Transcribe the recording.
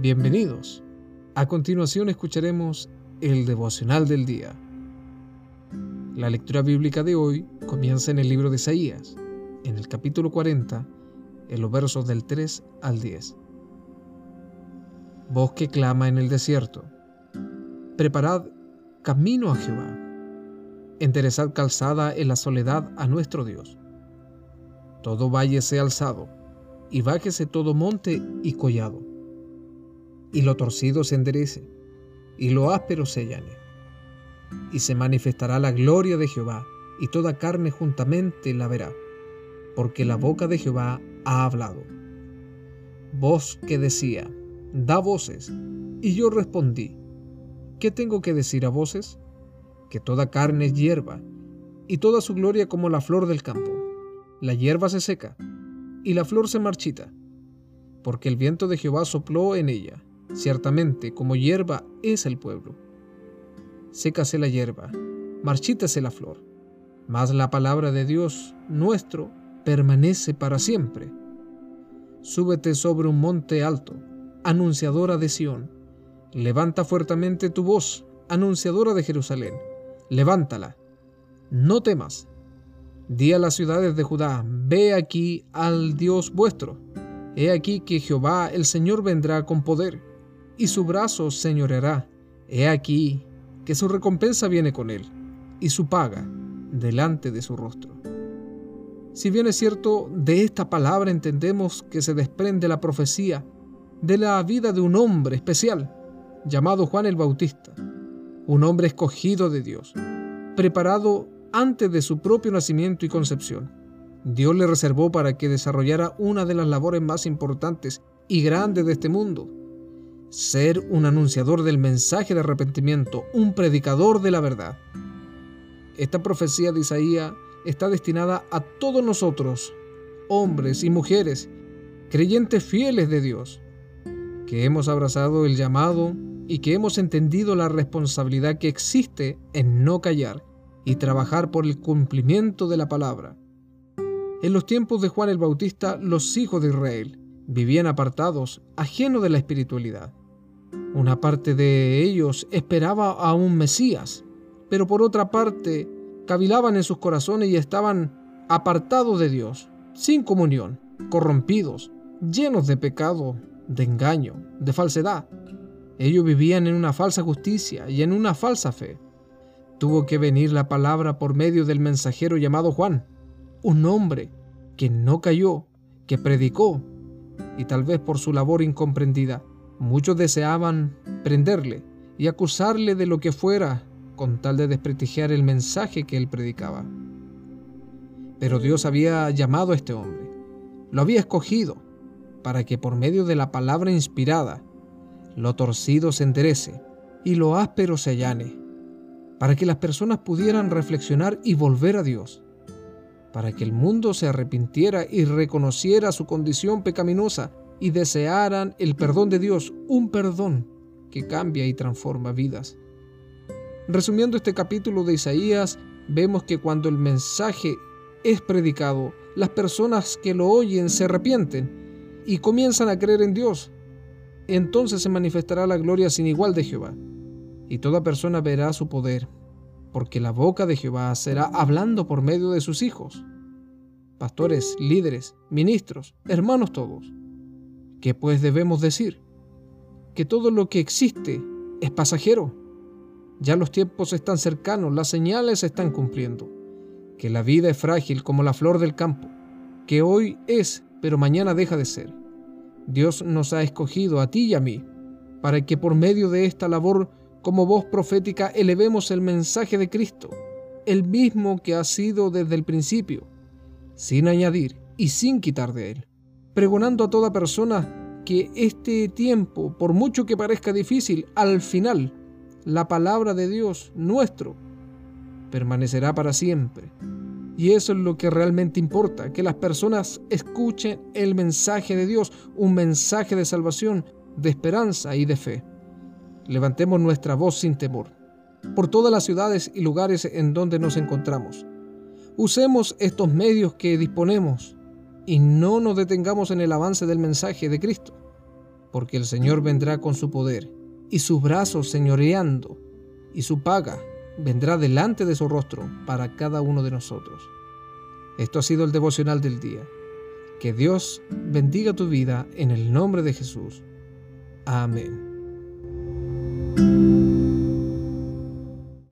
Bienvenidos. A continuación escucharemos el devocional del día. La lectura bíblica de hoy comienza en el libro de Isaías, en el capítulo 40, en los versos del 3 al 10. Voz que clama en el desierto. Preparad camino a Jehová. Enderezad calzada en la soledad a nuestro Dios. Todo valle sea alzado, y bájese todo monte y collado y lo torcido se enderece, y lo áspero se allane. Y se manifestará la gloria de Jehová, y toda carne juntamente la verá, porque la boca de Jehová ha hablado. Voz que decía, da voces, y yo respondí, ¿qué tengo que decir a voces? Que toda carne es hierba, y toda su gloria como la flor del campo. La hierba se seca, y la flor se marchita, porque el viento de Jehová sopló en ella Ciertamente, como hierba es el pueblo. Sécase la hierba, marchítase la flor, mas la palabra de Dios nuestro permanece para siempre. Súbete sobre un monte alto, anunciadora de Sión. Levanta fuertemente tu voz, anunciadora de Jerusalén. Levántala. No temas. Di a las ciudades de Judá, ve aquí al Dios vuestro. He aquí que Jehová el Señor vendrá con poder y su brazo señoreará. He aquí que su recompensa viene con él, y su paga delante de su rostro. Si bien es cierto, de esta palabra entendemos que se desprende la profecía de la vida de un hombre especial, llamado Juan el Bautista, un hombre escogido de Dios, preparado antes de su propio nacimiento y concepción. Dios le reservó para que desarrollara una de las labores más importantes y grandes de este mundo, ser un anunciador del mensaje de arrepentimiento, un predicador de la verdad. Esta profecía de Isaías está destinada a todos nosotros, hombres y mujeres, creyentes fieles de Dios, que hemos abrazado el llamado y que hemos entendido la responsabilidad que existe en no callar y trabajar por el cumplimiento de la palabra. En los tiempos de Juan el Bautista, los hijos de Israel vivían apartados, ajenos de la espiritualidad. Una parte de ellos esperaba a un Mesías, pero por otra parte cavilaban en sus corazones y estaban apartados de Dios, sin comunión, corrompidos, llenos de pecado, de engaño, de falsedad. Ellos vivían en una falsa justicia y en una falsa fe. Tuvo que venir la palabra por medio del mensajero llamado Juan, un hombre que no cayó, que predicó, y tal vez por su labor incomprendida, Muchos deseaban prenderle y acusarle de lo que fuera con tal de desprestigiar el mensaje que él predicaba. Pero Dios había llamado a este hombre, lo había escogido para que por medio de la palabra inspirada lo torcido se enderece y lo áspero se allane, para que las personas pudieran reflexionar y volver a Dios, para que el mundo se arrepintiera y reconociera su condición pecaminosa y desearan el perdón de Dios, un perdón que cambia y transforma vidas. Resumiendo este capítulo de Isaías, vemos que cuando el mensaje es predicado, las personas que lo oyen se arrepienten y comienzan a creer en Dios. Entonces se manifestará la gloria sin igual de Jehová, y toda persona verá su poder, porque la boca de Jehová será hablando por medio de sus hijos, pastores, líderes, ministros, hermanos todos. ¿Qué pues debemos decir? Que todo lo que existe es pasajero. Ya los tiempos están cercanos, las señales se están cumpliendo. Que la vida es frágil como la flor del campo, que hoy es, pero mañana deja de ser. Dios nos ha escogido a ti y a mí, para que por medio de esta labor como voz profética elevemos el mensaje de Cristo, el mismo que ha sido desde el principio, sin añadir y sin quitar de él pregonando a toda persona que este tiempo, por mucho que parezca difícil, al final la palabra de Dios nuestro permanecerá para siempre. Y eso es lo que realmente importa, que las personas escuchen el mensaje de Dios, un mensaje de salvación, de esperanza y de fe. Levantemos nuestra voz sin temor, por todas las ciudades y lugares en donde nos encontramos. Usemos estos medios que disponemos y no nos detengamos en el avance del mensaje de Cristo. porque el Señor vendrá con su poder y sus brazos señoreando, y su paga vendrá delante de su rostro para cada uno de nosotros. Esto ha sido el devocional del día. Que Dios bendiga tu vida en el nombre de Jesús. Amén. Thank you.